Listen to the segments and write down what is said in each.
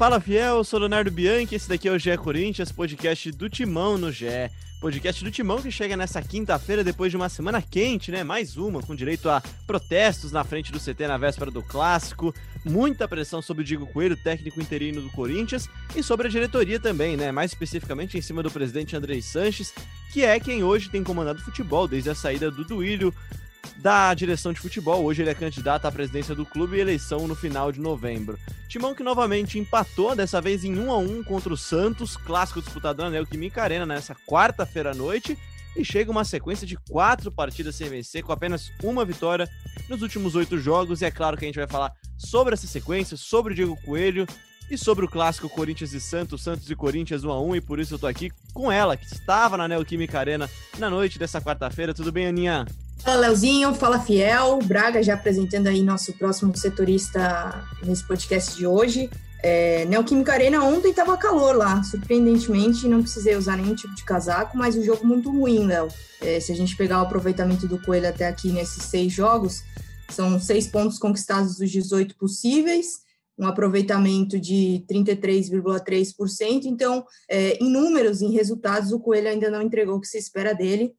Fala Fiel, eu sou Leonardo Bianchi, esse daqui é o GE Corinthians, podcast do Timão no GE. Podcast do Timão que chega nessa quinta-feira depois de uma semana quente, né? Mais uma, com direito a protestos na frente do CT na véspera do clássico, muita pressão sobre o Diego Coelho, técnico interino do Corinthians, e sobre a diretoria também, né? Mais especificamente em cima do presidente Andrei Sanches, que é quem hoje tem comandado o futebol desde a saída do Duílio da direção de futebol. Hoje ele é candidato à presidência do clube e eleição no final de novembro. Timão que novamente empatou, dessa vez em 1 a 1 contra o Santos, clássico disputado na Neoquímica Arena nessa quarta-feira à noite. E chega uma sequência de quatro partidas sem vencer, com apenas uma vitória nos últimos oito jogos. E é claro que a gente vai falar sobre essa sequência, sobre o Diego Coelho e sobre o clássico Corinthians e Santos, Santos e Corinthians 1 a 1 e por isso eu tô aqui com ela, que estava na Neoquímica Arena na noite dessa quarta-feira. Tudo bem, Aninha? Fala, Leozinho. Fala, Fiel. Braga já apresentando aí nosso próximo setorista nesse podcast de hoje. É, Neoquímica Arena ontem estava calor lá, surpreendentemente, não precisei usar nenhum tipo de casaco, mas o jogo muito ruim, Léo. É, se a gente pegar o aproveitamento do Coelho até aqui nesses seis jogos, são seis pontos conquistados dos 18 possíveis, um aproveitamento de 33,3%. Então, é, em números, em resultados, o Coelho ainda não entregou o que se espera dele,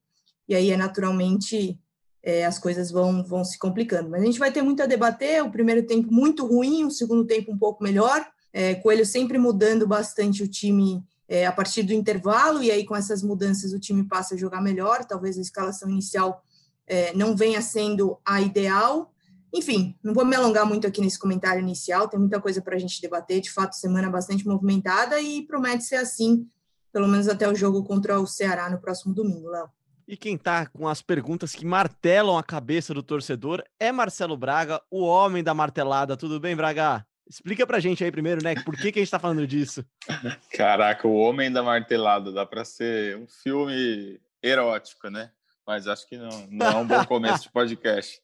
e aí é naturalmente é, as coisas vão, vão se complicando. Mas a gente vai ter muito a debater. O primeiro tempo muito ruim, o segundo tempo um pouco melhor. É, Coelho sempre mudando bastante o time é, a partir do intervalo, e aí com essas mudanças o time passa a jogar melhor. Talvez a escalação inicial é, não venha sendo a ideal. Enfim, não vou me alongar muito aqui nesse comentário inicial, tem muita coisa para a gente debater. De fato, semana bastante movimentada e promete ser assim, pelo menos até o jogo contra o Ceará no próximo domingo, Léo. E quem tá com as perguntas que martelam a cabeça do torcedor é Marcelo Braga, o homem da martelada. Tudo bem, Braga? Explica pra gente aí primeiro, né? Por que, que a gente tá falando disso? Caraca, o homem da martelada dá pra ser um filme erótico, né? Mas acho que não, não é um bom começo de podcast.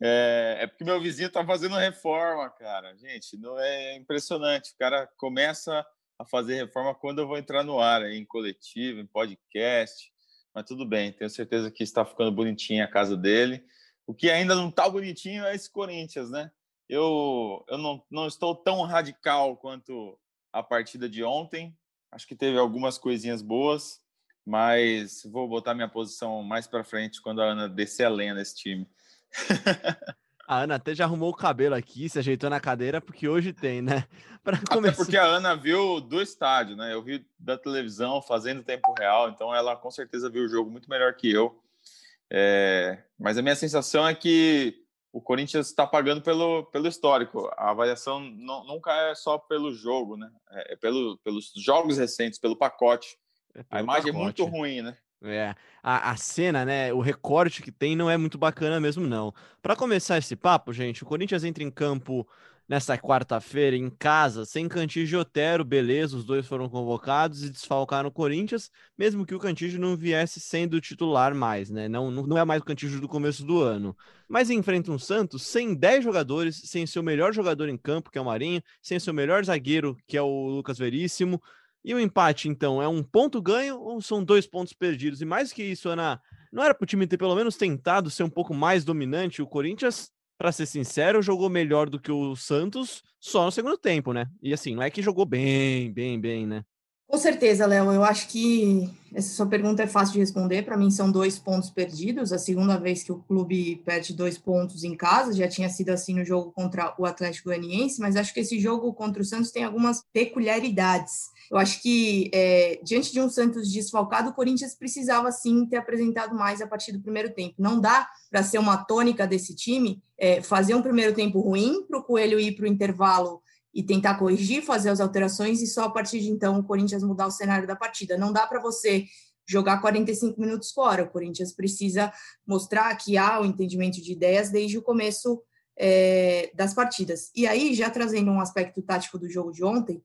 É, é porque meu vizinho tá fazendo reforma, cara. Gente, não é impressionante. O cara começa a fazer reforma quando eu vou entrar no ar, em coletivo, em podcast mas tudo bem, tenho certeza que está ficando bonitinha a casa dele. O que ainda não está bonitinho é esse Corinthians, né? Eu, eu não, não estou tão radical quanto a partida de ontem. Acho que teve algumas coisinhas boas, mas vou botar minha posição mais para frente quando a Ana descer a lenha nesse time. A Ana até já arrumou o cabelo aqui, se ajeitou na cadeira, porque hoje tem, né? Para começar... Até porque a Ana viu do estádio, né? Eu vi da televisão fazendo tempo real, então ela com certeza viu o jogo muito melhor que eu. É... Mas a minha sensação é que o Corinthians está pagando pelo, pelo histórico. A avaliação não, nunca é só pelo jogo, né? É, é pelo, pelos jogos recentes, pelo pacote. É pelo a imagem pacote. é muito ruim, né? É, a, a cena, né, o recorte que tem não é muito bacana mesmo, não. Para começar esse papo, gente, o Corinthians entra em campo nessa quarta-feira em casa, sem Cantígio e Otero, beleza, os dois foram convocados e desfalcaram o Corinthians, mesmo que o Cantígio não viesse sendo titular mais, né? Não, não é mais o Cantígio do começo do ano. Mas enfrenta um Santos sem 10 jogadores, sem seu melhor jogador em campo, que é o Marinho, sem seu melhor zagueiro, que é o Lucas Veríssimo, e o empate, então, é um ponto ganho ou são dois pontos perdidos? E mais que isso, Ana, não era para o time ter pelo menos tentado ser um pouco mais dominante? O Corinthians, para ser sincero, jogou melhor do que o Santos só no segundo tempo, né? E assim, não é que jogou bem, bem, bem, né? Com certeza, Léo. Eu acho que essa sua pergunta é fácil de responder. Para mim, são dois pontos perdidos. A segunda vez que o clube perde dois pontos em casa, já tinha sido assim no jogo contra o Atlético Goianiense, mas acho que esse jogo contra o Santos tem algumas peculiaridades. Eu acho que, é, diante de um Santos desfalcado, o Corinthians precisava sim ter apresentado mais a partir do primeiro tempo. Não dá para ser uma tônica desse time é, fazer um primeiro tempo ruim para o Coelho ir para o intervalo e tentar corrigir, fazer as alterações e só a partir de então o Corinthians mudar o cenário da partida. Não dá para você jogar 45 minutos fora. O Corinthians precisa mostrar que há o entendimento de ideias desde o começo é, das partidas. E aí, já trazendo um aspecto tático do jogo de ontem,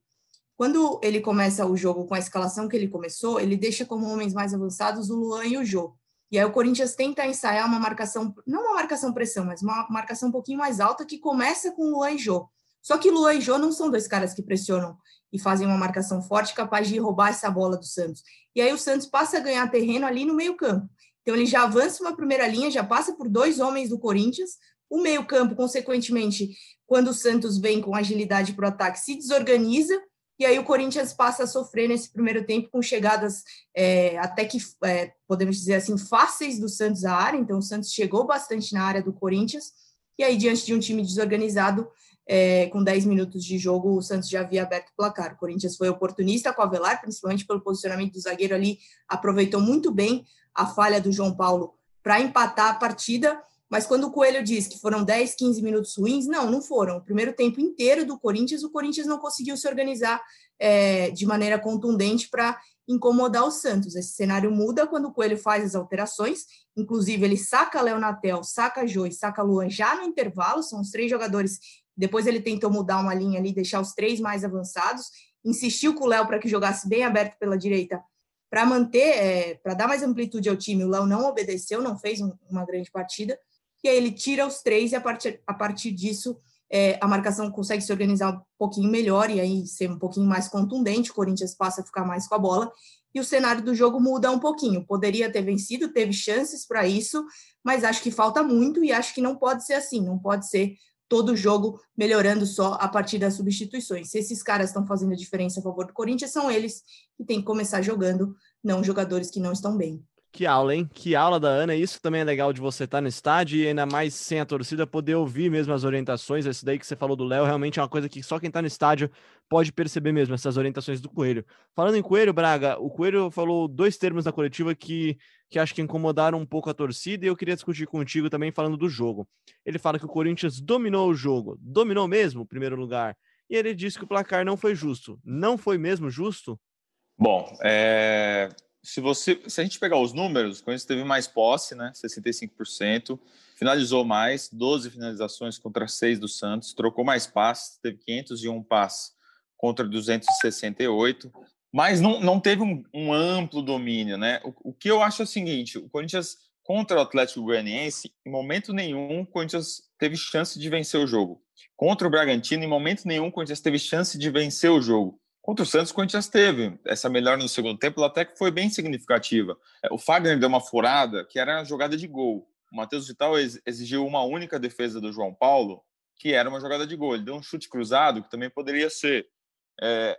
quando ele começa o jogo com a escalação que ele começou, ele deixa como homens mais avançados o Luan e o Jô. E aí o Corinthians tenta ensaiar uma marcação, não uma marcação pressão, mas uma marcação um pouquinho mais alta que começa com o Luan e Jô. Só que Luan e Jô não são dois caras que pressionam e fazem uma marcação forte capaz de roubar essa bola do Santos. E aí o Santos passa a ganhar terreno ali no meio-campo. Então ele já avança uma primeira linha, já passa por dois homens do Corinthians. O meio-campo, consequentemente, quando o Santos vem com agilidade para o ataque, se desorganiza e aí o Corinthians passa a sofrer nesse primeiro tempo com chegadas é, até que, é, podemos dizer assim, fáceis do Santos à área. Então o Santos chegou bastante na área do Corinthians. E aí, diante de um time desorganizado, é, com 10 minutos de jogo, o Santos já havia aberto o placar. O Corinthians foi oportunista com o Avelar, principalmente pelo posicionamento do zagueiro ali, aproveitou muito bem a falha do João Paulo para empatar a partida mas quando o Coelho diz que foram 10, 15 minutos ruins, não, não foram. O primeiro tempo inteiro do Corinthians, o Corinthians não conseguiu se organizar é, de maneira contundente para incomodar o Santos. Esse cenário muda quando o Coelho faz as alterações, inclusive ele saca Léo Natel, saca Jô e saca Luan já no intervalo, são os três jogadores. Depois ele tentou mudar uma linha ali, deixar os três mais avançados, insistiu com o Léo para que jogasse bem aberto pela direita para manter, é, para dar mais amplitude ao time. O Léo não obedeceu, não fez um, uma grande partida e aí ele tira os três e a partir, a partir disso é, a marcação consegue se organizar um pouquinho melhor e aí ser um pouquinho mais contundente, o Corinthians passa a ficar mais com a bola e o cenário do jogo muda um pouquinho. Poderia ter vencido, teve chances para isso, mas acho que falta muito e acho que não pode ser assim, não pode ser todo o jogo melhorando só a partir das substituições. Se esses caras estão fazendo a diferença a favor do Corinthians, são eles que têm que começar jogando, não jogadores que não estão bem. Que aula, hein? Que aula da Ana. Isso também é legal de você estar no estádio e ainda mais sem a torcida poder ouvir mesmo as orientações. Esse daí que você falou do Léo realmente é uma coisa que só quem está no estádio pode perceber mesmo, essas orientações do Coelho. Falando em Coelho, Braga, o Coelho falou dois termos na coletiva que, que acho que incomodaram um pouco a torcida e eu queria discutir contigo também falando do jogo. Ele fala que o Corinthians dominou o jogo, dominou mesmo primeiro lugar. E ele disse que o placar não foi justo. Não foi mesmo justo? Bom, é se você, se a gente pegar os números, o Corinthians teve mais posse, né, 65%, finalizou mais, 12 finalizações contra 6 do Santos, trocou mais passes, teve 501 passes contra 268, mas não, não teve um, um amplo domínio, né? O, o, que eu acho é o seguinte, o Corinthians contra o Atlético Goianiense, em momento nenhum o Corinthians teve chance de vencer o jogo. Contra o Bragantino, em momento nenhum o Corinthians teve chance de vencer o jogo. Contra o Santos, o Corinthians teve essa melhora no segundo tempo, até que foi bem significativa. É, o Fagner deu uma furada que era a jogada de gol. O Matheus Vital exigiu uma única defesa do João Paulo, que era uma jogada de gol. Ele deu um chute cruzado, que também poderia ser. É,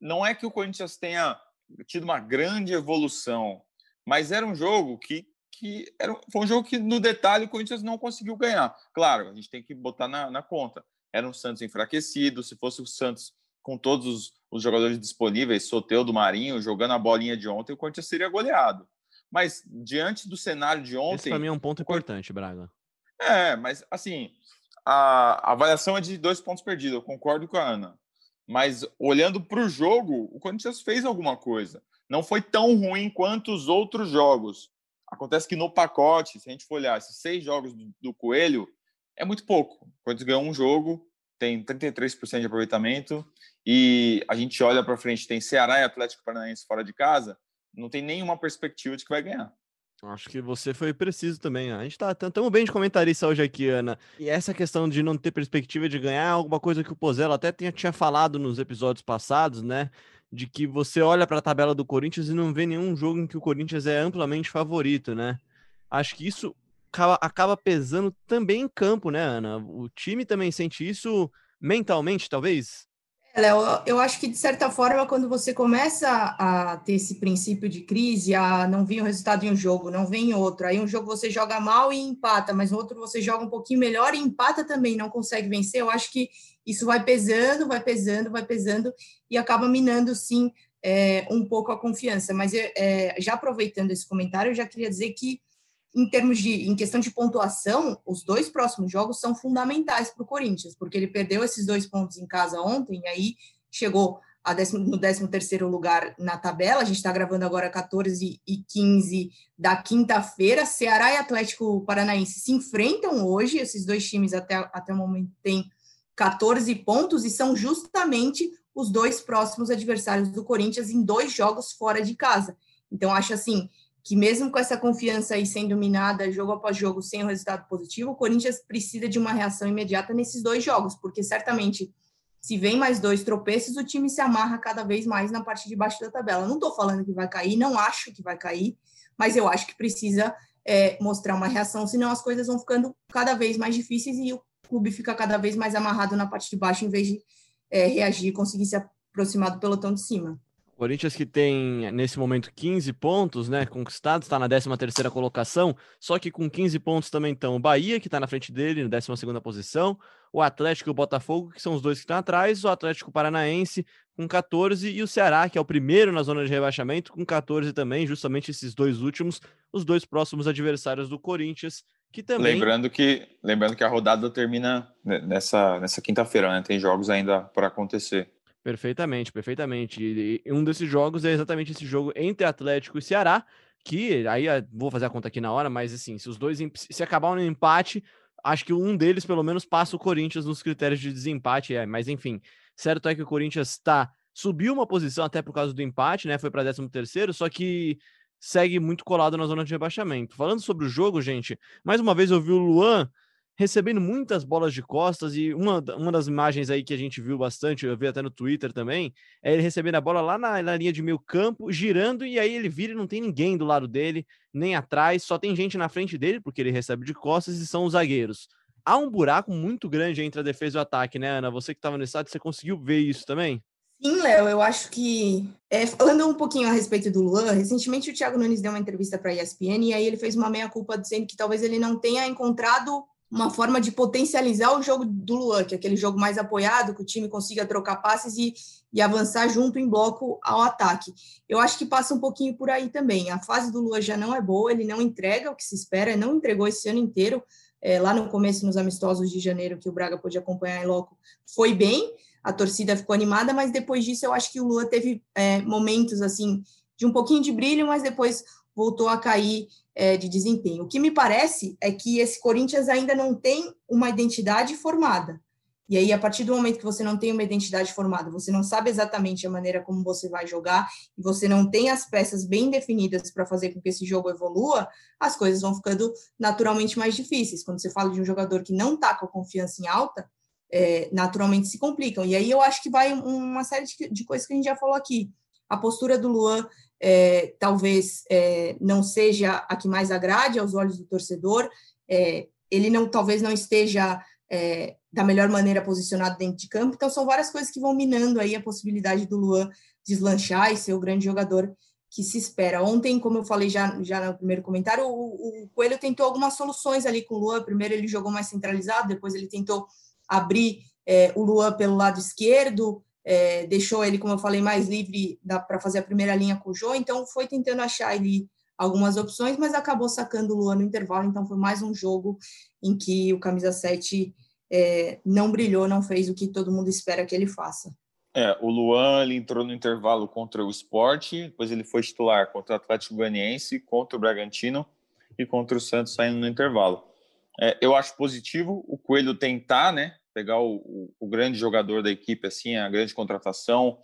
não é que o Corinthians tenha tido uma grande evolução, mas era um jogo que, que era, foi um jogo que, no detalhe, o Corinthians não conseguiu ganhar. Claro, a gente tem que botar na, na conta. Era um Santos enfraquecido, se fosse o Santos com todos os, os jogadores disponíveis, Soteu do Marinho, jogando a bolinha de ontem, o Corinthians seria goleado. Mas diante do cenário de ontem. Esse para mim é um ponto importante, Braga. É, mas assim, a, a avaliação é de dois pontos perdidos, eu concordo com a Ana. Mas olhando para o jogo, o Corinthians fez alguma coisa. Não foi tão ruim quanto os outros jogos. Acontece que no pacote, se a gente for olhar esses seis jogos do, do Coelho, é muito pouco. O Corinthians ganhou um jogo, tem 33% de aproveitamento e a gente olha para frente, tem Ceará e Atlético Paranaense fora de casa, não tem nenhuma perspectiva de que vai ganhar. Acho que você foi preciso também. A gente tá tão bem de comentarista hoje aqui, Ana. E essa questão de não ter perspectiva de ganhar, alguma coisa que o Pozella até tinha, tinha falado nos episódios passados, né? De que você olha para a tabela do Corinthians e não vê nenhum jogo em que o Corinthians é amplamente favorito, né? Acho que isso acaba, acaba pesando também em campo, né, Ana? O time também sente isso mentalmente, talvez? Léo, eu acho que de certa forma, quando você começa a ter esse princípio de crise, a não vir o resultado em um jogo, não vem em outro, aí um jogo você joga mal e empata, mas no outro você joga um pouquinho melhor e empata também, não consegue vencer, eu acho que isso vai pesando, vai pesando, vai pesando e acaba minando, sim, é, um pouco a confiança. Mas é, já aproveitando esse comentário, eu já queria dizer que em termos de em questão de pontuação, os dois próximos jogos são fundamentais para o Corinthians, porque ele perdeu esses dois pontos em casa ontem, e aí chegou décimo, no 13 terceiro lugar na tabela. A gente está gravando agora 14 e 15 da quinta-feira. Ceará e Atlético Paranaense se enfrentam hoje. Esses dois times até, até o momento têm 14 pontos e são justamente os dois próximos adversários do Corinthians em dois jogos fora de casa. Então, acho assim que mesmo com essa confiança aí sendo minada jogo após jogo sem o um resultado positivo, o Corinthians precisa de uma reação imediata nesses dois jogos, porque certamente se vem mais dois tropeços, o time se amarra cada vez mais na parte de baixo da tabela. Não estou falando que vai cair, não acho que vai cair, mas eu acho que precisa é, mostrar uma reação, senão as coisas vão ficando cada vez mais difíceis e o clube fica cada vez mais amarrado na parte de baixo em vez de é, reagir e conseguir se aproximar do pelotão de cima. Corinthians que tem nesse momento 15 pontos, né, conquistados, está na 13 terceira colocação, só que com 15 pontos também estão o Bahia, que está na frente dele, na 12 segunda posição, o Atlético e o Botafogo, que são os dois que estão atrás, o Atlético Paranaense com 14 e o Ceará, que é o primeiro na zona de rebaixamento, com 14 também, justamente esses dois últimos, os dois próximos adversários do Corinthians, que também... Lembrando que, lembrando que a rodada termina nessa, nessa quinta-feira, né, tem jogos ainda por acontecer. Perfeitamente, perfeitamente. E um desses jogos é exatamente esse jogo entre Atlético e Ceará, que aí ah, vou fazer a conta aqui na hora, mas assim, se os dois se acabar no empate, acho que um deles pelo menos passa o Corinthians nos critérios de desempate, é, mas enfim, certo é que o Corinthians está subiu uma posição até por causa do empate, né? Foi para 13 terceiro, só que segue muito colado na zona de rebaixamento. Falando sobre o jogo, gente, mais uma vez eu vi o Luan recebendo muitas bolas de costas e uma, uma das imagens aí que a gente viu bastante, eu vi até no Twitter também, é ele recebendo a bola lá na, na linha de meio campo, girando e aí ele vira e não tem ninguém do lado dele, nem atrás, só tem gente na frente dele porque ele recebe de costas e são os zagueiros. Há um buraco muito grande entre a defesa e o ataque, né, Ana? Você que estava no estádio, você conseguiu ver isso também? Sim, Léo, eu acho que, é, falando um pouquinho a respeito do Luan, recentemente o Thiago Nunes deu uma entrevista para a ESPN e aí ele fez uma meia-culpa dizendo que talvez ele não tenha encontrado uma forma de potencializar o jogo do Luan, que é aquele jogo mais apoiado, que o time consiga trocar passes e, e avançar junto em bloco ao ataque. Eu acho que passa um pouquinho por aí também. A fase do Luan já não é boa, ele não entrega o que se espera, não entregou esse ano inteiro. É, lá no começo, nos amistosos de janeiro, que o Braga pôde acompanhar em loco, foi bem, a torcida ficou animada, mas depois disso eu acho que o Lua teve é, momentos assim de um pouquinho de brilho, mas depois voltou a cair é, de desempenho. O que me parece é que esse Corinthians ainda não tem uma identidade formada. E aí, a partir do momento que você não tem uma identidade formada, você não sabe exatamente a maneira como você vai jogar, e você não tem as peças bem definidas para fazer com que esse jogo evolua, as coisas vão ficando naturalmente mais difíceis. Quando você fala de um jogador que não está com a confiança em alta, é, naturalmente se complicam. E aí eu acho que vai uma série de, de coisas que a gente já falou aqui. A postura do Luan é, talvez é, não seja a que mais agrade aos olhos do torcedor, é, ele não talvez não esteja é, da melhor maneira posicionado dentro de campo, então são várias coisas que vão minando aí a possibilidade do Luan deslanchar e ser o grande jogador que se espera. Ontem, como eu falei já, já no primeiro comentário, o, o Coelho tentou algumas soluções ali com o Luan, primeiro ele jogou mais centralizado, depois ele tentou abrir é, o Luan pelo lado esquerdo, é, deixou ele, como eu falei, mais livre para fazer a primeira linha com o Jô, então foi tentando achar ali algumas opções, mas acabou sacando o Luan no intervalo, então foi mais um jogo em que o camisa 7 é, não brilhou, não fez o que todo mundo espera que ele faça. É, o Luan ele entrou no intervalo contra o Sport, depois ele foi titular contra o Atlético Goianiense, contra o Bragantino e contra o Santos saindo no intervalo. É, eu acho positivo o Coelho tentar, né, pegar o, o, o grande jogador da equipe, assim, a grande contratação,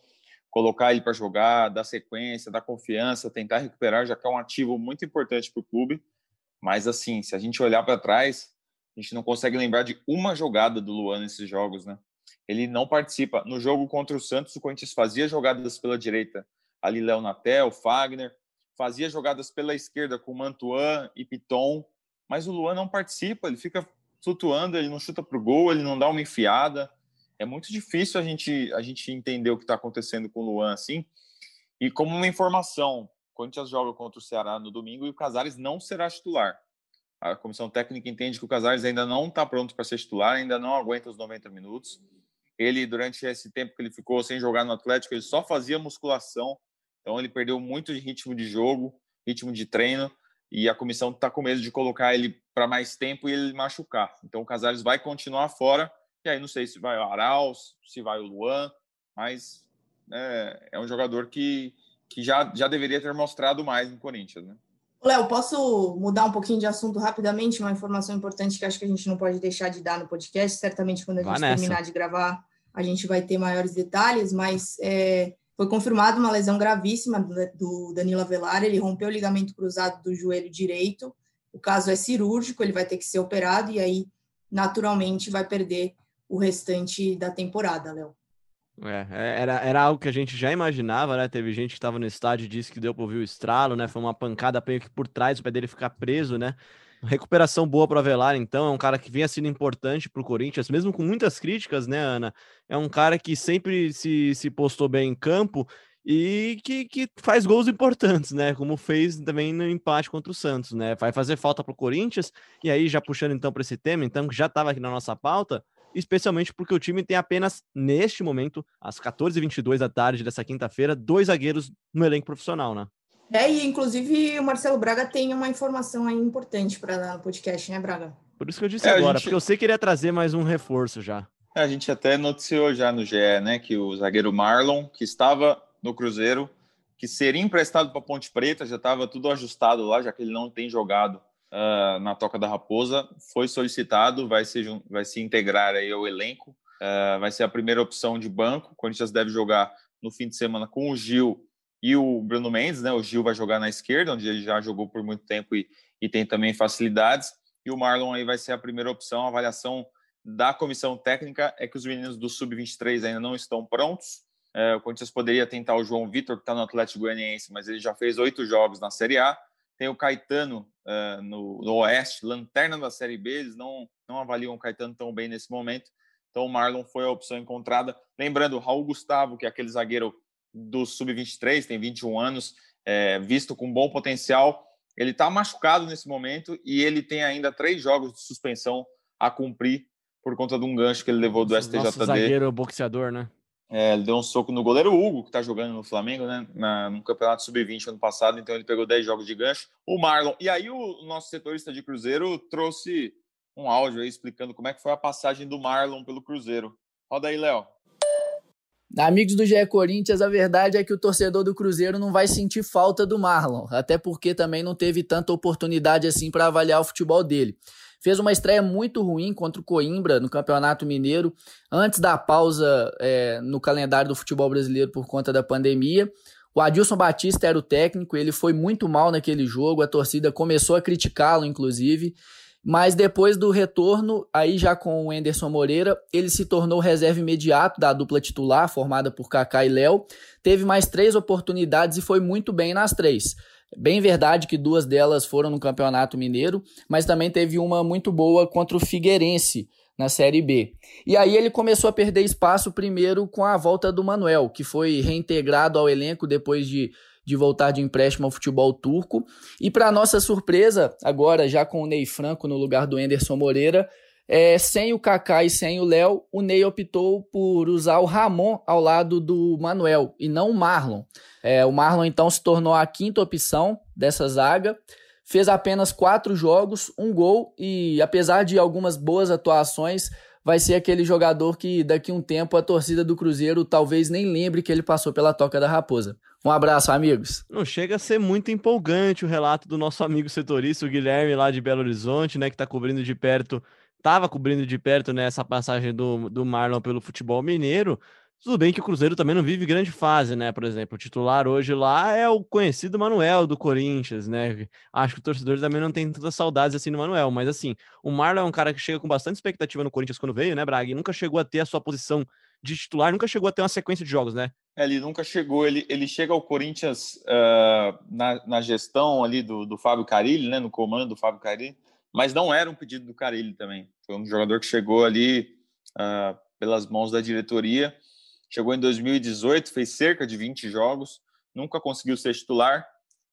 colocar ele para jogar, dar sequência, dar confiança, tentar recuperar, já que é um ativo muito importante para o clube. Mas, assim, se a gente olhar para trás, a gente não consegue lembrar de uma jogada do Luan nesses jogos, né? Ele não participa. No jogo contra o Santos, o Corinthians fazia jogadas pela direita, ali Léo Natel, Fagner, fazia jogadas pela esquerda com Mantuan e Piton, mas o Luan não participa, ele fica flutuando, ele não chuta para o gol, ele não dá uma enfiada. É muito difícil a gente, a gente entender o que está acontecendo com o Luan assim. E como uma informação, o Corinthians joga contra o Ceará no domingo e o Casares não será titular. A comissão técnica entende que o Casares ainda não está pronto para ser titular, ainda não aguenta os 90 minutos. Ele, durante esse tempo que ele ficou sem jogar no Atlético, ele só fazia musculação, então ele perdeu muito de ritmo de jogo, ritmo de treino e a comissão está com medo de colocar ele para mais tempo e ele machucar. Então o Casares vai continuar fora, e aí não sei se vai o Arauz, se vai o Luan, mas é, é um jogador que, que já, já deveria ter mostrado mais no Corinthians, né? Léo, posso mudar um pouquinho de assunto rapidamente? Uma informação importante que acho que a gente não pode deixar de dar no podcast. Certamente, quando a gente terminar de gravar, a gente vai ter maiores detalhes, mas é, foi confirmada uma lesão gravíssima do Danilo Avelar, ele rompeu o ligamento cruzado do joelho direito. O caso é cirúrgico, ele vai ter que ser operado e aí, naturalmente, vai perder o restante da temporada, Léo. É, é, era, era algo que a gente já imaginava, né? Teve gente que estava no estádio e disse que deu para ouvir o estralo, né? Foi uma pancada meio que por trás, o pé dele ficar preso, né? Recuperação boa para Avelar, então, é um cara que vinha sendo importante para o Corinthians, mesmo com muitas críticas, né, Ana? É um cara que sempre se, se postou bem em campo e que, que faz gols importantes, né? Como fez também no empate contra o Santos, né? Vai fazer falta para o Corinthians, e aí já puxando então para esse tema, então, que já estava aqui na nossa pauta, especialmente porque o time tem apenas, neste momento, às 14h22 da tarde dessa quinta-feira, dois zagueiros no elenco profissional, né? É, e inclusive o Marcelo Braga tem uma informação aí importante para no podcast, né, Braga? Por isso que eu disse é, agora, gente... porque eu sei que ele ia trazer mais um reforço já. É, a gente até noticiou já no GE, né, que o zagueiro Marlon, que estava no Cruzeiro, que seria emprestado para Ponte Preta, já estava tudo ajustado lá, já que ele não tem jogado uh, na Toca da Raposa, foi solicitado, vai se, vai se integrar aí ao elenco, uh, vai ser a primeira opção de banco. O Corinthians deve jogar no fim de semana com o Gil e o Bruno Mendes, né? O Gil vai jogar na esquerda, onde ele já jogou por muito tempo e, e tem também facilidades. E o Marlon aí vai ser a primeira opção. A avaliação da comissão técnica é que os meninos do Sub-23 ainda não estão prontos. É, o Corinthians poderia tentar o João Vitor, que está no Atlético Goianiense, mas ele já fez oito jogos na Série A. Tem o Caetano uh, no, no, Oeste, lanterna da Série B, eles não, não avaliam o Caetano tão bem nesse momento. Então o Marlon foi a opção encontrada. Lembrando, Raul Gustavo, que é aquele zagueiro do Sub-23, tem 21 anos, é, visto com bom potencial. Ele está machucado nesse momento e ele tem ainda três jogos de suspensão a cumprir por conta de um gancho que ele levou do STJD. Nosso zagueiro boxeador, né? É, ele deu um soco no goleiro Hugo, que está jogando no Flamengo, né? Na, no Campeonato Sub-20 ano passado, então ele pegou 10 jogos de gancho. O Marlon. E aí o nosso setorista de Cruzeiro trouxe um áudio aí explicando como é que foi a passagem do Marlon pelo Cruzeiro. Roda aí, Léo. Amigos do GE Corinthians, a verdade é que o torcedor do Cruzeiro não vai sentir falta do Marlon, até porque também não teve tanta oportunidade assim para avaliar o futebol dele. Fez uma estreia muito ruim contra o Coimbra no Campeonato Mineiro, antes da pausa é, no calendário do futebol brasileiro por conta da pandemia. O Adilson Batista era o técnico, ele foi muito mal naquele jogo, a torcida começou a criticá-lo, inclusive. Mas depois do retorno, aí já com o Enderson Moreira, ele se tornou reserva imediato da dupla titular, formada por Kaká e Léo. Teve mais três oportunidades e foi muito bem nas três. Bem verdade que duas delas foram no Campeonato Mineiro, mas também teve uma muito boa contra o Figueirense na Série B. E aí ele começou a perder espaço primeiro com a volta do Manuel, que foi reintegrado ao elenco depois de, de voltar de empréstimo ao futebol turco. E para nossa surpresa, agora já com o Ney Franco no lugar do Enderson Moreira, é, sem o Kaká e sem o Léo, o Ney optou por usar o Ramon ao lado do Manuel e não o Marlon. É, o Marlon então se tornou a quinta opção dessa zaga. Fez apenas quatro jogos, um gol e, apesar de algumas boas atuações, vai ser aquele jogador que daqui a um tempo a torcida do Cruzeiro talvez nem lembre que ele passou pela Toca da Raposa. Um abraço, amigos. Não chega a ser muito empolgante o relato do nosso amigo setorista, o Guilherme, lá de Belo Horizonte, né, que está cobrindo de perto estava cobrindo de perto né, passagem do, do Marlon pelo futebol mineiro. Tudo bem que o Cruzeiro também não vive grande fase, né? Por exemplo, o titular hoje lá é o conhecido Manuel do Corinthians, né? Acho que o torcedor também não tem tantas saudades assim no Manuel, mas assim, o Marlon é um cara que chega com bastante expectativa no Corinthians quando veio, né, Braga? E nunca chegou a ter a sua posição de titular, nunca chegou a ter uma sequência de jogos, né? É, ele nunca chegou, ele, ele chega ao Corinthians uh, na, na gestão ali do, do Fábio Carilli, né? No comando do Fábio Carilli mas não era um pedido do Carilli também. Foi um jogador que chegou ali uh, pelas mãos da diretoria. Chegou em 2018, fez cerca de 20 jogos, nunca conseguiu ser titular.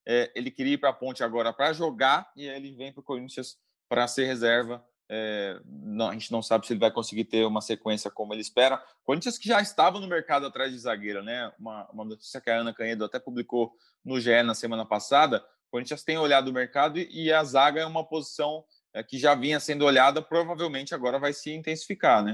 É, ele queria ir para a Ponte agora para jogar e ele vem para o Corinthians para ser reserva. É, não, a gente não sabe se ele vai conseguir ter uma sequência como ele espera. Corinthians que já estava no mercado atrás de zagueiro, né? Uma, uma notícia que a Ana Canedo até publicou no GE na semana passada. Corinthians tem olhado o mercado e a zaga é uma posição é, que já vinha sendo olhada, provavelmente agora vai se intensificar, né?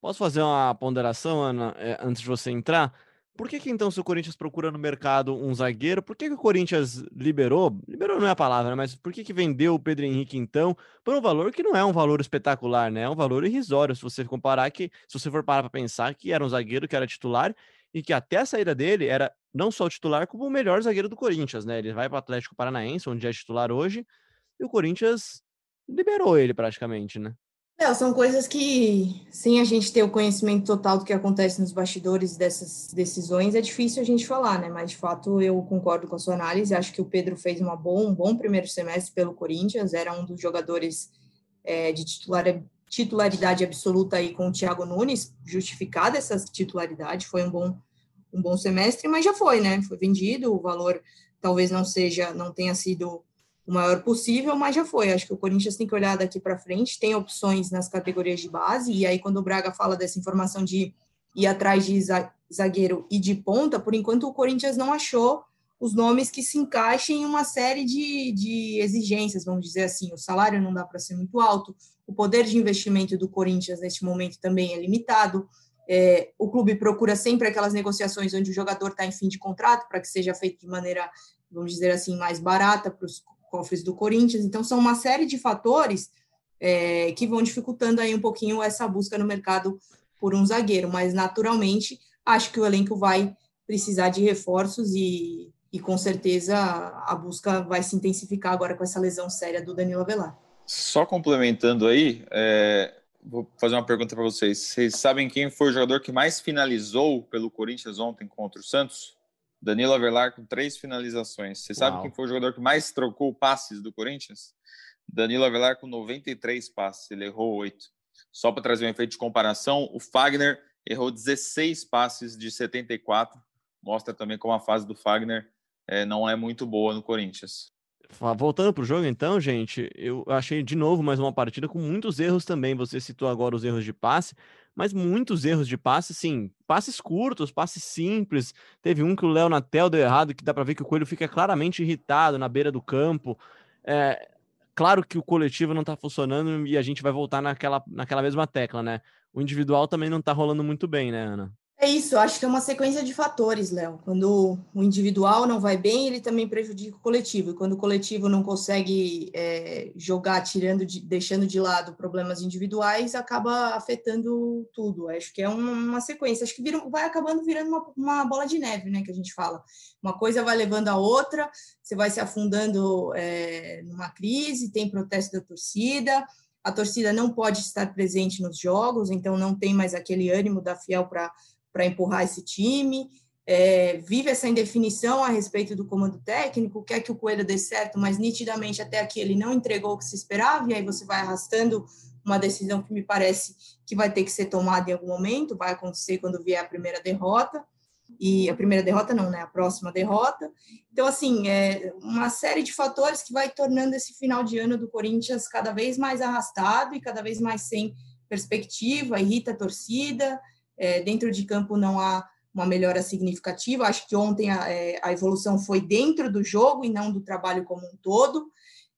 Posso fazer uma ponderação, Ana, é, antes de você entrar? Por que, que então, se o Corinthians procura no mercado um zagueiro, por que, que o Corinthians liberou? Liberou não é a palavra, né? mas por que, que vendeu o Pedro Henrique então por um valor que não é um valor espetacular, né? É um valor irrisório, se você comparar que, se você for parar para pensar que era um zagueiro que era titular e que até a saída dele era não só o titular, como o melhor zagueiro do Corinthians, né? Ele vai para o Atlético Paranaense, onde é titular hoje, e o Corinthians liberou ele praticamente, né? Não, são coisas que, sem a gente ter o conhecimento total do que acontece nos bastidores dessas decisões, é difícil a gente falar, né? Mas, de fato, eu concordo com a sua análise. Acho que o Pedro fez uma bom, um bom primeiro semestre pelo Corinthians, era um dos jogadores é, de titular, titularidade absoluta aí com o Thiago Nunes, justificada essa titularidade, foi um bom, um bom semestre, mas já foi, né? Foi vendido, o valor talvez não seja, não tenha sido o maior possível, mas já foi. Acho que o Corinthians tem que olhar daqui para frente, tem opções nas categorias de base, e aí quando o Braga fala dessa informação de ir atrás de zagueiro e de ponta, por enquanto o Corinthians não achou os nomes que se encaixem em uma série de, de exigências, vamos dizer assim. O salário não dá para ser muito alto, o poder de investimento do Corinthians neste momento também é limitado. É, o clube procura sempre aquelas negociações onde o jogador está em fim de contrato para que seja feito de maneira, vamos dizer assim, mais barata para os cofres do Corinthians. Então, são uma série de fatores é, que vão dificultando aí um pouquinho essa busca no mercado por um zagueiro. Mas, naturalmente, acho que o elenco vai precisar de reforços e, e com certeza a busca vai se intensificar agora com essa lesão séria do Danilo Avelar. Só complementando aí, é, vou fazer uma pergunta para vocês. Vocês sabem quem foi o jogador que mais finalizou pelo Corinthians ontem contra o Santos? Danilo Avelar com três finalizações. Você sabe quem foi o jogador que mais trocou passes do Corinthians? Danilo Avelar com 93 passes, ele errou oito. Só para trazer um efeito de comparação, o Fagner errou 16 passes de 74. Mostra também como a fase do Fagner é, não é muito boa no Corinthians. Voltando para o jogo, então, gente, eu achei de novo mais uma partida com muitos erros também. Você citou agora os erros de passe, mas muitos erros de passe, sim. Passes curtos, passes simples. Teve um que o Léo Natel deu errado, que dá para ver que o Coelho fica claramente irritado na beira do campo. É, claro que o coletivo não está funcionando e a gente vai voltar naquela, naquela mesma tecla, né? O individual também não está rolando muito bem, né, Ana? É isso, acho que é uma sequência de fatores, Léo. Quando o individual não vai bem, ele também prejudica o coletivo. E quando o coletivo não consegue é, jogar, tirando, de, deixando de lado problemas individuais, acaba afetando tudo. Acho que é uma, uma sequência. Acho que vira, vai acabando virando uma, uma, bola de neve, né? Que a gente fala. Uma coisa vai levando a outra, você vai se afundando é, numa crise, tem protesto da torcida. A torcida não pode estar presente nos jogos, então não tem mais aquele ânimo da Fiel para para empurrar esse time, é, vive essa indefinição a respeito do comando técnico, quer que o Coelho dê certo, mas nitidamente até aqui ele não entregou o que se esperava, e aí você vai arrastando uma decisão que me parece que vai ter que ser tomada em algum momento, vai acontecer quando vier a primeira derrota, e a primeira derrota não, né, a próxima derrota. Então, assim, é uma série de fatores que vai tornando esse final de ano do Corinthians cada vez mais arrastado e cada vez mais sem perspectiva, irrita a torcida, é, dentro de campo não há uma melhora significativa. Acho que ontem a, é, a, evolução foi dentro do jogo e não do trabalho como um todo.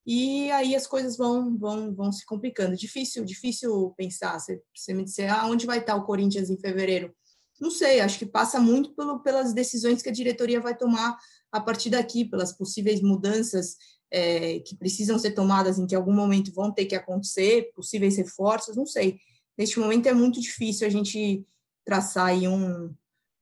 E aí as coisas vão, vão, vão se complicando. Difícil, difícil pensar. Você, você me disser, ah, onde vai estar o Corinthians em fevereiro? Não sei, acho que passa muito pelo, pelas decisões que a diretoria vai tomar a partir daqui, pelas possíveis mudanças é, que precisam ser tomadas em que algum momento vão ter que acontecer, possíveis reforços, não sei. Neste momento é muito difícil a gente traçar aí um,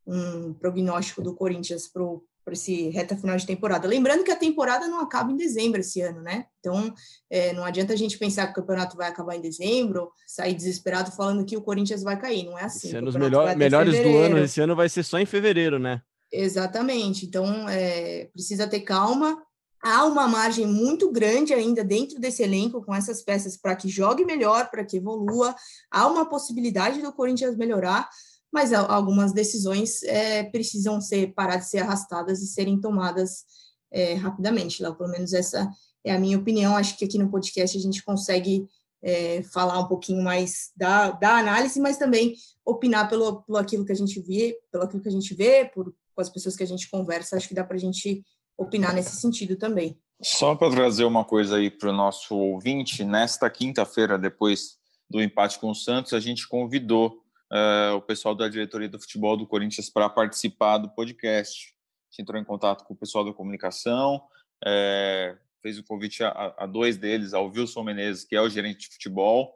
um prognóstico do Corinthians para esse reta final de temporada. Lembrando que a temporada não acaba em dezembro esse ano, né? Então, é, não adianta a gente pensar que o campeonato vai acabar em dezembro, sair desesperado falando que o Corinthians vai cair. Não é assim. Esse ano, os melhor, melhores do ano esse ano vai ser só em fevereiro, né? Exatamente. Então, é, precisa ter calma. Há uma margem muito grande ainda dentro desse elenco com essas peças para que jogue melhor, para que evolua. Há uma possibilidade do Corinthians melhorar mas algumas decisões é, precisam ser paradas de ser arrastadas e serem tomadas é, rapidamente. Lá, pelo menos essa é a minha opinião. Acho que aqui no podcast a gente consegue é, falar um pouquinho mais da, da análise, mas também opinar pelo, pelo aquilo que a gente vê, pelo aquilo que a gente vê, por com as pessoas que a gente conversa. Acho que dá para a gente opinar nesse sentido também. Só para trazer uma coisa aí para o nosso ouvinte, nesta quinta-feira, depois do empate com o Santos, a gente convidou uh, o pessoal da diretoria do futebol do Corinthians para participar do podcast. A gente entrou em contato com o pessoal da comunicação, é, fez o convite a, a, dois deles, ao Wilson Menezes, que é o gerente de futebol,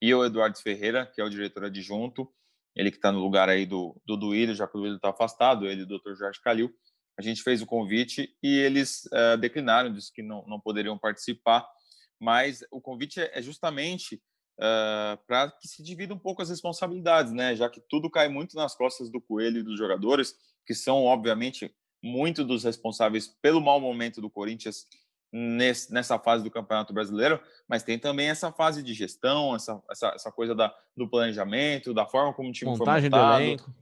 e ao Eduardo Ferreira, que é o diretor adjunto, ele que está no lugar aí do, do Duílio, já que o Duílio está afastado, ele e o Dr. Jorge Calil. A gente fez o convite e eles uh, declinaram, disse que não, não poderiam participar, mas o convite é, é justamente uh, para que se divida um pouco as responsabilidades, né? Já que tudo cai muito nas costas do Coelho e dos jogadores, que são, obviamente, muito dos responsáveis pelo mau momento do Corinthians nesse, nessa fase do Campeonato Brasileiro, mas tem também essa fase de gestão, essa, essa, essa coisa da, do planejamento, da forma como o time Montagem foi montado. Do elenco.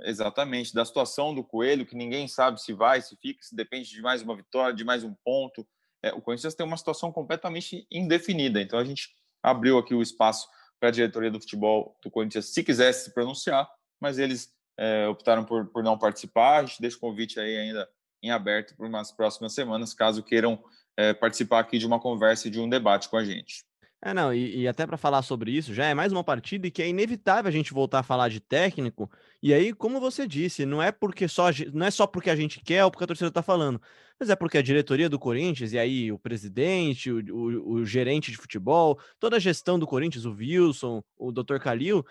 Exatamente, da situação do Coelho, que ninguém sabe se vai, se fica, se depende de mais uma vitória, de mais um ponto. É, o Corinthians tem uma situação completamente indefinida, então a gente abriu aqui o espaço para a diretoria do futebol do Corinthians, se quisesse se pronunciar, mas eles é, optaram por, por não participar. A gente deixa o convite aí ainda em aberto para umas próximas semanas, caso queiram é, participar aqui de uma conversa e de um debate com a gente. É, não, e, e até para falar sobre isso, já é mais uma partida e que é inevitável a gente voltar a falar de técnico. E aí, como você disse, não é porque só não é só porque a gente quer ou porque a torcida está falando, mas é porque a diretoria do Corinthians, e aí o presidente, o, o, o gerente de futebol, toda a gestão do Corinthians, o Wilson, o Dr. Calil,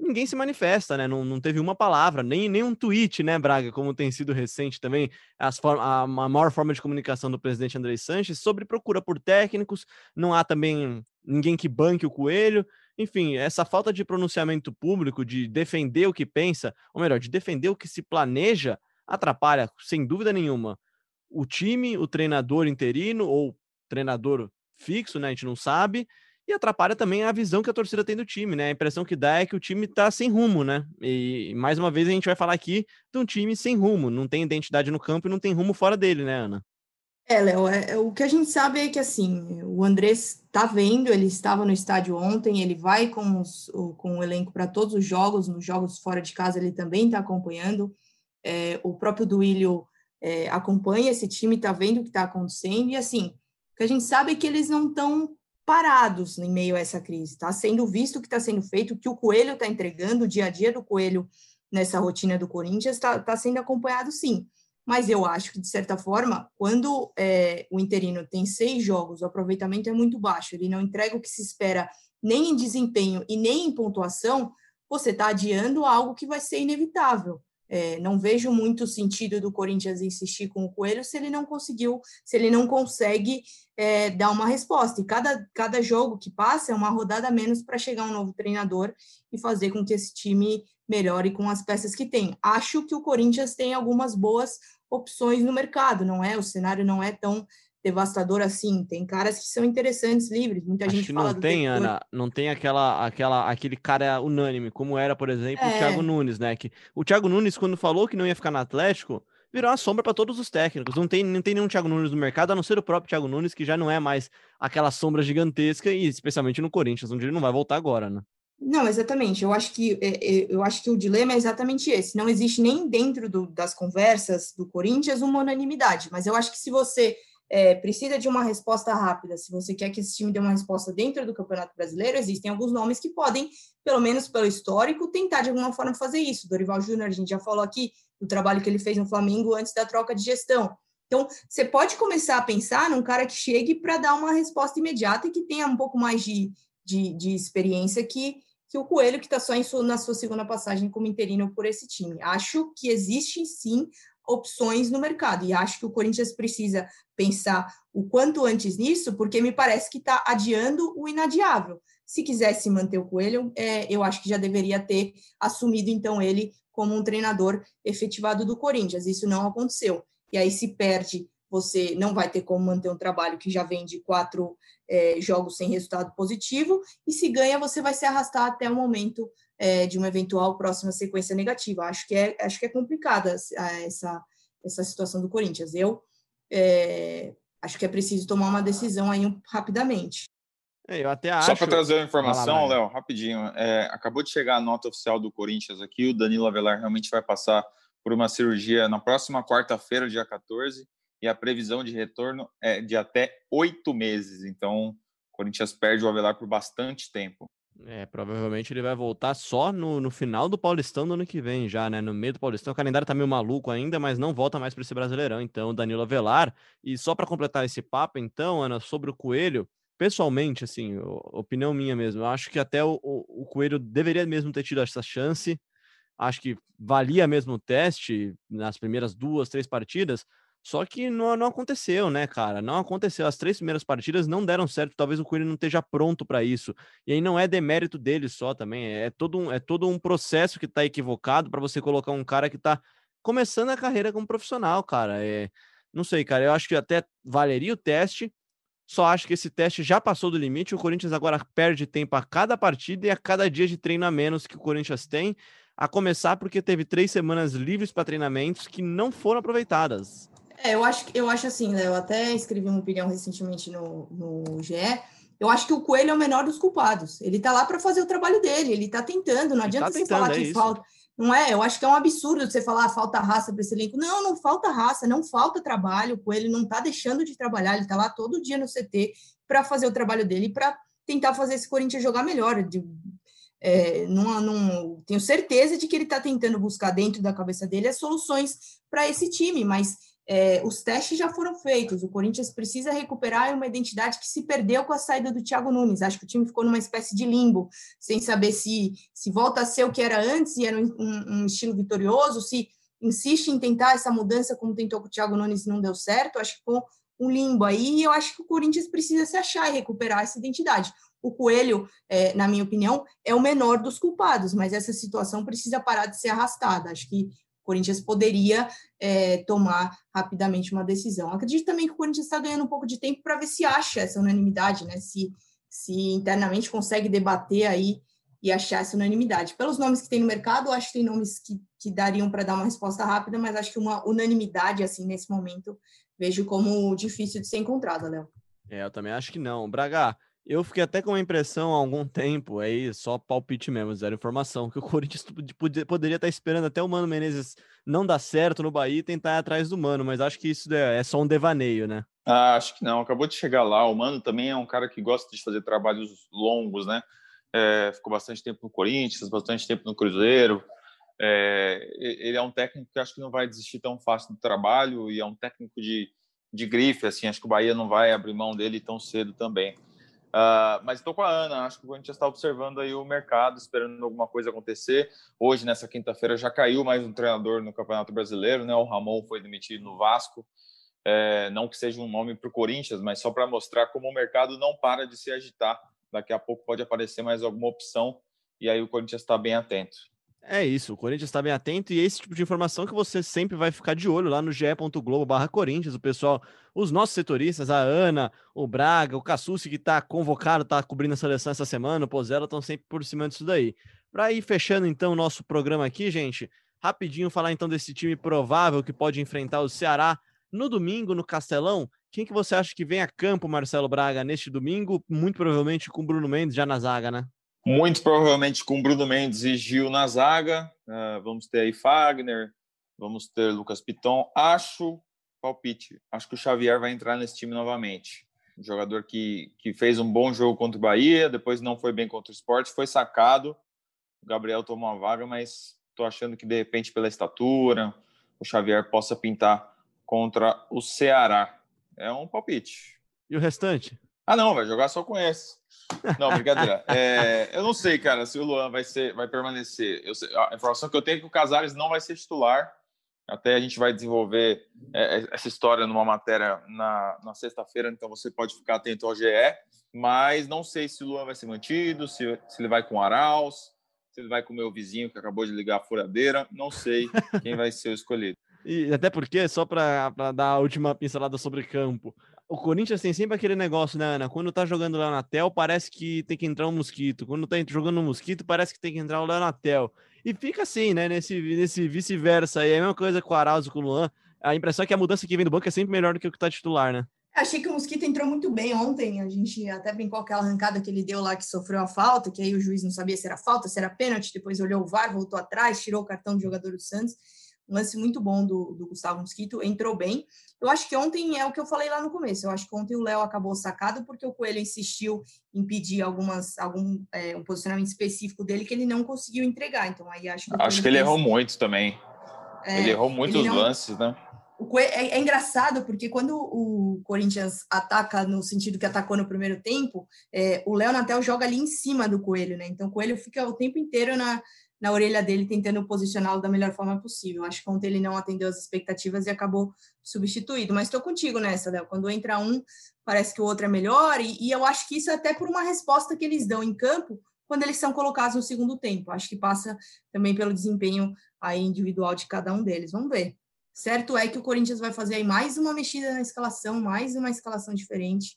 ninguém se manifesta, né? Não, não teve uma palavra, nem, nem um tweet, né, Braga, como tem sido recente também, as a, a maior forma de comunicação do presidente André Sanches sobre procura por técnicos, não há também ninguém que banque o coelho. Enfim, essa falta de pronunciamento público, de defender o que pensa, ou melhor, de defender o que se planeja, atrapalha, sem dúvida nenhuma, o time, o treinador interino ou treinador fixo, né? A gente não sabe, e atrapalha também a visão que a torcida tem do time, né? A impressão que dá é que o time tá sem rumo, né? E mais uma vez a gente vai falar aqui de um time sem rumo, não tem identidade no campo e não tem rumo fora dele, né, Ana? É, Léo, é, é, o que a gente sabe é que assim, o Andrés tá vendo, ele estava no estádio ontem, ele vai com, os, o, com o elenco para todos os jogos, nos jogos fora de casa ele também está acompanhando. É, o próprio Duílio é, acompanha esse time, está vendo o que está acontecendo, e assim, o que a gente sabe é que eles não estão parados em meio a essa crise. Está sendo visto o que está sendo feito, o que o Coelho está entregando, o dia a dia do Coelho nessa rotina do Corinthians está tá sendo acompanhado sim. Mas eu acho que, de certa forma, quando é, o interino tem seis jogos, o aproveitamento é muito baixo, ele não entrega o que se espera nem em desempenho e nem em pontuação, você está adiando algo que vai ser inevitável. É, não vejo muito sentido do Corinthians insistir com o Coelho se ele não conseguiu, se ele não consegue é, dar uma resposta. E cada, cada jogo que passa é uma rodada menos para chegar um novo treinador e fazer com que esse time melhore com as peças que tem. Acho que o Corinthians tem algumas boas opções no mercado, não é? O cenário não é tão devastador assim. Tem caras que são interessantes livres. Muita Acho gente que fala não tem, Ana, não tem aquela, aquela, aquele cara unânime, como era, por exemplo, é. o Thiago Nunes, né? Que o Thiago Nunes, quando falou que não ia ficar no Atlético, virou uma sombra para todos os técnicos. Não tem, não tem nenhum Thiago Nunes no mercado, a não ser o próprio Thiago Nunes, que já não é mais aquela sombra gigantesca, e especialmente no Corinthians, onde ele não vai voltar agora, né? Não, exatamente. Eu acho que é, é, eu acho que o dilema é exatamente esse. Não existe nem dentro do, das conversas do Corinthians uma unanimidade, mas eu acho que se você é, precisa de uma resposta rápida, se você quer que esse time dê uma resposta dentro do Campeonato Brasileiro, existem alguns nomes que podem, pelo menos pelo histórico, tentar de alguma forma fazer isso. Dorival Júnior, a gente já falou aqui do trabalho que ele fez no Flamengo antes da troca de gestão. Então, você pode começar a pensar num cara que chegue para dar uma resposta imediata e que tenha um pouco mais de, de, de experiência que, que o Coelho, que está só sua, na sua segunda passagem como interino por esse time. Acho que existe sim opções no mercado. E acho que o Corinthians precisa pensar o quanto antes nisso, porque me parece que está adiando o inadiável. Se quisesse manter o Coelho, é, eu acho que já deveria ter assumido então ele como um treinador efetivado do Corinthians. Isso não aconteceu. E aí se perde, você não vai ter como manter um trabalho que já vem de quatro é, jogos sem resultado positivo, e se ganha, você vai se arrastar até o momento é, de uma eventual próxima sequência negativa. Acho que é, acho que é complicada essa, essa situação do Corinthians. Eu é, acho que é preciso tomar uma decisão aí rapidamente. É, eu até acho... Só para trazer uma informação, Léo, rapidinho. É, acabou de chegar a nota oficial do Corinthians aqui. O Danilo Avelar realmente vai passar por uma cirurgia na próxima quarta-feira, dia 14, e a previsão de retorno é de até oito meses. Então, o Corinthians perde o Avelar por bastante tempo. É, provavelmente ele vai voltar só no, no final do Paulistão do ano que vem, já, né? No meio do Paulistão. O calendário tá meio maluco ainda, mas não volta mais para esse Brasileirão. Então, Danilo Avelar. E só para completar esse papo, então, Ana, sobre o Coelho, pessoalmente, assim, opinião minha mesmo, eu acho que até o, o, o Coelho deveria mesmo ter tido essa chance. Acho que valia mesmo o teste nas primeiras duas, três partidas. Só que não, não aconteceu, né, cara? Não aconteceu. As três primeiras partidas não deram certo. Talvez o Coelho não esteja pronto para isso. E aí não é demérito dele só também. É todo um, é todo um processo que está equivocado para você colocar um cara que está começando a carreira como profissional, cara. É, não sei, cara. Eu acho que até valeria o teste. Só acho que esse teste já passou do limite. O Corinthians agora perde tempo a cada partida e a cada dia de treino a menos que o Corinthians tem. A começar porque teve três semanas livres para treinamentos que não foram aproveitadas. É, eu acho, eu acho assim, né? Eu até escrevi uma opinião recentemente no, no GE. Eu acho que o Coelho é o menor dos culpados. Ele tá lá para fazer o trabalho dele, ele tá tentando. Não adianta tá você falar é que isso. falta. Não é? Eu acho que é um absurdo você falar ah, falta raça para esse elenco. Não, não falta raça, não falta trabalho. O Coelho não tá deixando de trabalhar, ele tá lá todo dia no CT para fazer o trabalho dele para tentar fazer esse Corinthians jogar melhor. De, é, não, não, tenho certeza de que ele está tentando buscar dentro da cabeça dele as soluções para esse time, mas é, os testes já foram feitos, o Corinthians precisa recuperar uma identidade que se perdeu com a saída do Thiago Nunes. Acho que o time ficou numa espécie de limbo, sem saber se, se volta a ser o que era antes e era um, um estilo vitorioso, se insiste em tentar essa mudança como tentou com o Thiago Nunes e não deu certo. Acho que ficou um limbo aí e eu acho que o Corinthians precisa se achar e recuperar essa identidade. O Coelho, é, na minha opinião, é o menor dos culpados, mas essa situação precisa parar de ser arrastada. Acho que Corinthians poderia é, tomar rapidamente uma decisão. Acredito também que o Corinthians está ganhando um pouco de tempo para ver se acha essa unanimidade, né? Se, se internamente consegue debater aí e achar essa unanimidade. Pelos nomes que tem no mercado, acho que tem nomes que, que dariam para dar uma resposta rápida, mas acho que uma unanimidade, assim, nesse momento, vejo como difícil de ser encontrada, Léo. É, eu também acho que não. Braga, eu fiquei até com a impressão há algum tempo, aí só palpite mesmo, zero informação, que o Corinthians poderia estar esperando até o Mano Menezes não dar certo no Bahia e tentar ir atrás do Mano, mas acho que isso é, é só um devaneio, né? Ah, acho que não, acabou de chegar lá. O Mano também é um cara que gosta de fazer trabalhos longos, né? É, ficou bastante tempo no Corinthians, bastante tempo no Cruzeiro. É, ele é um técnico que acho que não vai desistir tão fácil do trabalho e é um técnico de, de grife, assim, acho que o Bahia não vai abrir mão dele tão cedo também. Uh, mas estou com a Ana, acho que o Corinthians está observando aí o mercado, esperando alguma coisa acontecer. Hoje, nessa quinta-feira, já caiu mais um treinador no Campeonato Brasileiro, né? O Ramon foi demitido no Vasco. É, não que seja um nome para o Corinthians, mas só para mostrar como o mercado não para de se agitar. Daqui a pouco pode aparecer mais alguma opção e aí o Corinthians está bem atento. É isso, o Corinthians está bem atento e é esse tipo de informação que você sempre vai ficar de olho lá no ge.globo barra Corinthians, o pessoal, os nossos setoristas, a Ana, o Braga, o Cassucci que está convocado, está cobrindo a seleção essa semana, o Pozella estão sempre por cima disso daí. Para ir fechando então o nosso programa aqui, gente, rapidinho falar então desse time provável que pode enfrentar o Ceará no domingo no Castelão. Quem que você acha que vem a campo, Marcelo Braga, neste domingo? Muito provavelmente com o Bruno Mendes já na zaga, né? Muito provavelmente com Bruno Mendes e Gil na zaga. Uh, vamos ter aí Fagner, vamos ter Lucas Piton. Acho, palpite, acho que o Xavier vai entrar nesse time novamente. Um jogador que, que fez um bom jogo contra o Bahia, depois não foi bem contra o esporte, foi sacado. O Gabriel tomou uma vaga, mas estou achando que de repente, pela estatura, o Xavier possa pintar contra o Ceará. É um palpite. E o restante? Ah, não, vai jogar só com esse. Não, brincadeira. É, eu não sei, cara, se o Luan vai, ser, vai permanecer. Eu a informação que eu tenho é que o Casares não vai ser titular. Até a gente vai desenvolver é, é, essa história numa matéria na, na sexta-feira, então você pode ficar atento ao GE. Mas não sei se o Luan vai ser mantido, se, se ele vai com o Arauz, se ele vai com o meu vizinho que acabou de ligar a furadeira. Não sei quem vai ser o escolhido. E até porque, só para dar a última pincelada sobre campo, o Corinthians tem sempre aquele negócio, né, Ana? Quando tá jogando lá na Tel, parece que tem que entrar um mosquito. Quando tá jogando um mosquito, parece que tem que entrar o Leonatel. E fica assim, né? Nesse, nesse vice-versa aí. É a mesma coisa com o Arauzo, com o Luan. A impressão é que a mudança que vem do banco é sempre melhor do que o que tá titular, né? Achei que o Mosquito entrou muito bem ontem. A gente até brincou aquela arrancada que ele deu lá, que sofreu a falta, que aí o juiz não sabia se era falta, se era pênalti. Depois olhou o VAR, voltou atrás, tirou o cartão de jogador do Santos um lance muito bom do, do Gustavo Mosquito, entrou bem. Eu acho que ontem é o que eu falei lá no começo. Eu acho que ontem o Léo acabou sacado porque o Coelho insistiu em pedir algumas, algum é, um posicionamento específico dele que ele não conseguiu entregar. Então aí acho que. Acho que ele errou muito também. É, ele errou muitos não... lances, né? É, é, engraçado porque quando o Corinthians ataca no sentido que atacou no primeiro tempo, é, o Léo Natel joga ali em cima do Coelho, né? Então o Coelho fica o tempo inteiro na, na orelha dele, tentando posicioná-lo da melhor forma possível. Acho que ontem ele não atendeu as expectativas e acabou substituído. Mas estou contigo nessa, Léo. Quando entra um, parece que o outro é melhor, e, e eu acho que isso é até por uma resposta que eles dão em campo quando eles são colocados no segundo tempo. Acho que passa também pelo desempenho aí individual de cada um deles. Vamos ver. Certo é que o Corinthians vai fazer aí mais uma mexida na escalação, mais uma escalação diferente.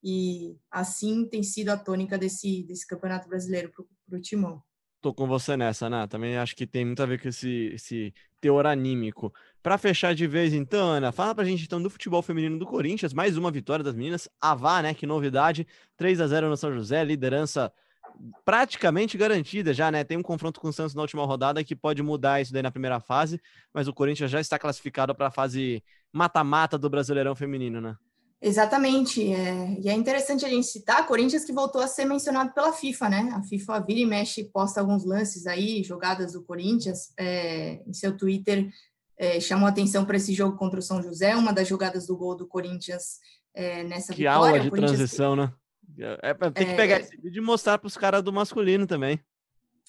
E assim tem sido a tônica desse, desse Campeonato Brasileiro para o Timão. Tô com você nessa, Ana. Também acho que tem muito a ver com esse, esse teor anímico. Para fechar de vez, então, Ana, fala pra gente então do futebol feminino do Corinthians. Mais uma vitória das meninas. Avá, né? Que novidade. 3 a 0 no São José, liderança praticamente garantida já, né? Tem um confronto com o Santos na última rodada que pode mudar isso daí na primeira fase, mas o Corinthians já está classificado para a fase mata-mata do Brasileirão Feminino, né? Exatamente. É, e é interessante a gente citar Corinthians que voltou a ser mencionado pela FIFA, né? A FIFA vira e mexe, posta alguns lances aí, jogadas do Corinthians. É, em seu Twitter é, chamou atenção para esse jogo contra o São José, uma das jogadas do gol do Corinthians é, nessa que vitória. aula de transição, né? É, tem que é. pegar esse vídeo e mostrar para os caras do masculino também.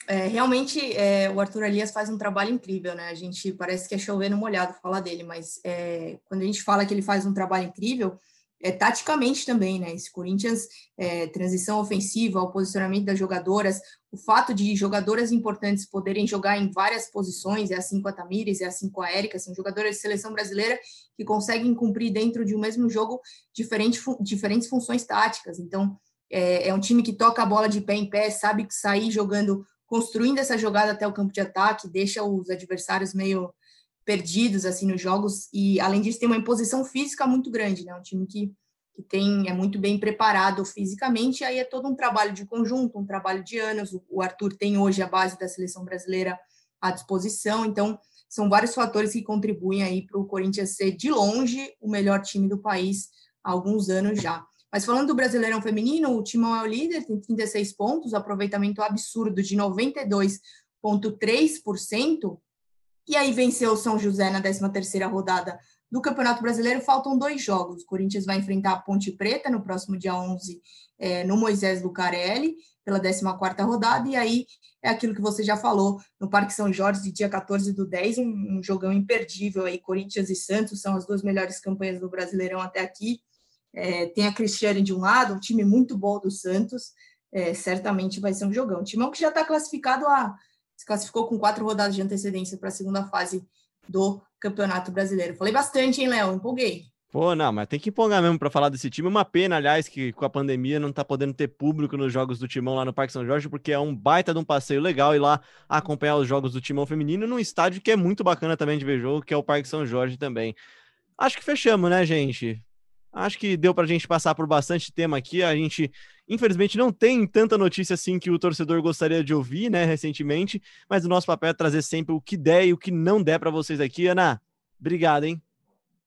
É, realmente, é, o Arthur Elias faz um trabalho incrível, né? A gente parece que é chovendo molhado falar dele, mas é, quando a gente fala que ele faz um trabalho incrível, é taticamente também, né? Esse Corinthians, é, transição ofensiva, o posicionamento das jogadoras, o fato de jogadoras importantes poderem jogar em várias posições, é assim com a Tamires, é assim com a Érica, são jogadoras de seleção brasileira que conseguem cumprir dentro de um mesmo jogo diferente, diferentes funções táticas. Então, é, é um time que toca a bola de pé em pé, sabe sair jogando, construindo essa jogada até o campo de ataque, deixa os adversários meio perdidos assim nos jogos e além disso tem uma imposição física muito grande, né? Um time que, que tem é muito bem preparado fisicamente, aí é todo um trabalho de conjunto, um trabalho de anos. O Arthur tem hoje a base da seleção brasileira à disposição, então são vários fatores que contribuem aí para o Corinthians ser de longe o melhor time do país há alguns anos já. Mas falando do Brasileirão Feminino, o Timão é o líder, tem 36 pontos, aproveitamento absurdo de 92,3%, e aí venceu o São José na 13ª rodada do Campeonato Brasileiro. Faltam dois jogos. O Corinthians vai enfrentar a Ponte Preta no próximo dia 11 é, no Moisés Lucarelli, pela 14ª rodada. E aí é aquilo que você já falou, no Parque São Jorge, dia 14 do 10, um, um jogão imperdível aí. Corinthians e Santos são as duas melhores campanhas do Brasileirão até aqui. É, tem a Cristiane de um lado, um time muito bom do Santos. É, certamente vai ser um jogão. Um timão que já está classificado a se classificou com quatro rodadas de antecedência para a segunda fase do Campeonato Brasileiro. Falei bastante, hein, Léo? Empolguei. Pô, não, mas tem que empolgar mesmo para falar desse time. Uma pena, aliás, que com a pandemia não tá podendo ter público nos jogos do Timão lá no Parque São Jorge, porque é um baita de um passeio legal ir lá acompanhar os jogos do Timão feminino num estádio que é muito bacana também de ver jogo, que é o Parque São Jorge também. Acho que fechamos, né, gente? Acho que deu para a gente passar por bastante tema aqui. A gente, infelizmente, não tem tanta notícia assim que o torcedor gostaria de ouvir, né, recentemente, mas o nosso papel é trazer sempre o que der e o que não der para vocês aqui. Ana, obrigado, hein?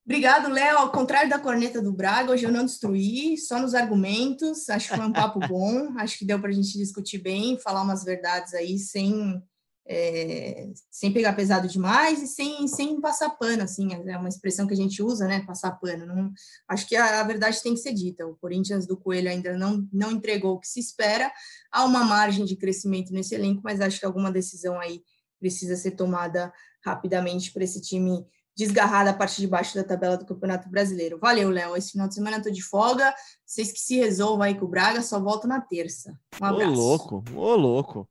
Obrigado, Léo. Ao contrário da corneta do Braga, hoje eu não destruí, só nos argumentos. Acho que foi um papo bom. Acho que deu para a gente discutir bem, falar umas verdades aí sem é, sem pegar pesado demais e sem, sem passar pano, assim, é uma expressão que a gente usa, né, passar pano. Não, acho que a, a, verdade tem que ser dita. O Corinthians do Coelho ainda não, não entregou o que se espera. Há uma margem de crescimento nesse elenco, mas acho que alguma decisão aí precisa ser tomada rapidamente para esse time desgarrar da parte de baixo da tabela do Campeonato Brasileiro. Valeu, Léo. Esse final de semana eu tô de folga. Vocês que se resolvam aí com o Braga, só volto na terça. Um abraço. Ô, louco, ô, louco.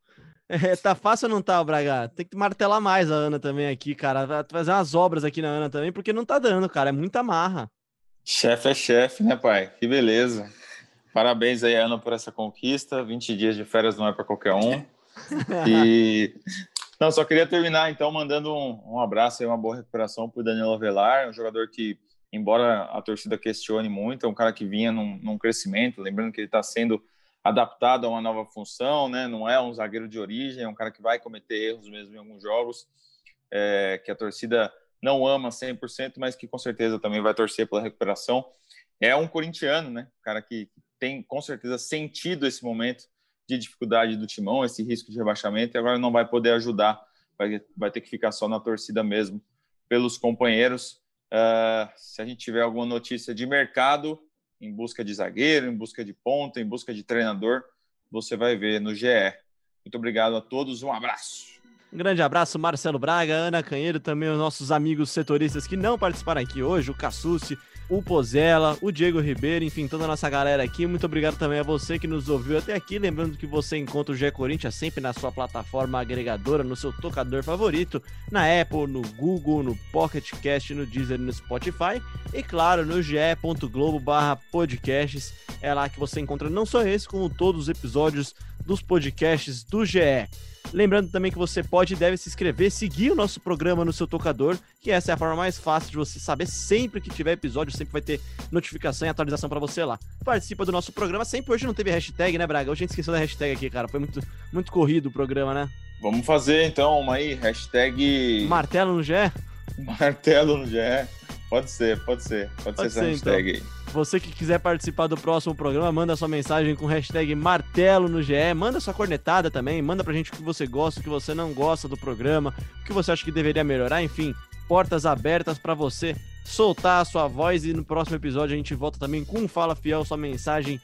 É, tá fácil ou não tá, Braga? Tem que martelar mais a Ana também aqui, cara. Fazer umas obras aqui na Ana também, porque não tá dando, cara. É muita marra. Chefe é chefe, né, pai? Que beleza. Parabéns aí, Ana, por essa conquista. 20 dias de férias não é para qualquer um. E. Não, só queria terminar, então, mandando um, um abraço e uma boa recuperação para o Danilo Avelar, um jogador que, embora a torcida questione muito, é um cara que vinha num, num crescimento. Lembrando que ele está sendo adaptado a uma nova função, né? Não é um zagueiro de origem, é um cara que vai cometer erros mesmo em alguns jogos, é, que a torcida não ama 100%, mas que com certeza também vai torcer pela recuperação. É um corintiano, né? Um cara que tem com certeza sentido esse momento de dificuldade do timão, esse risco de rebaixamento, e agora não vai poder ajudar, vai, vai ter que ficar só na torcida mesmo pelos companheiros. Uh, se a gente tiver alguma notícia de mercado, em busca de zagueiro, em busca de ponta, em busca de treinador, você vai ver no GE. Muito obrigado a todos, um abraço. Um grande abraço, Marcelo Braga, Ana Canheiro, também os nossos amigos setoristas que não participaram aqui hoje, o Cassucci, o Pozella, o Diego Ribeiro, enfim, toda a nossa galera aqui. Muito obrigado também a você que nos ouviu até aqui. Lembrando que você encontra o GE Corinthians sempre na sua plataforma agregadora, no seu tocador favorito, na Apple, no Google, no Pocket Cast, no Deezer no Spotify. E claro, no ge.globo podcasts. É lá que você encontra não só esse, como todos os episódios dos podcasts do GE. Lembrando também que você pode e deve se inscrever, seguir o nosso programa no seu tocador, que essa é a forma mais fácil de você saber sempre que tiver episódio, sempre vai ter notificação e atualização para você lá. Participa do nosso programa, sempre hoje não teve hashtag, né, Braga? Hoje a gente esqueceu da hashtag aqui, cara. Foi muito, muito corrido o programa, né? Vamos fazer então uma aí, hashtag. Martelo no Gé? Martelo no Gé. Pode ser, pode ser. Pode, pode ser, essa hashtag então. aí. Você que quiser participar do próximo programa, manda sua mensagem com hashtag martelo no GE, manda sua cornetada também, manda pra gente o que você gosta, o que você não gosta do programa, o que você acha que deveria melhorar, enfim, portas abertas para você soltar a sua voz e no próximo episódio a gente volta também com um Fala Fiel, sua mensagem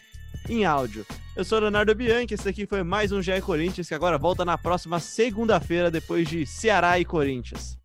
em áudio. Eu sou Leonardo Bianchi, esse aqui foi mais um GE Corinthians, que agora volta na próxima segunda-feira, depois de Ceará e Corinthians.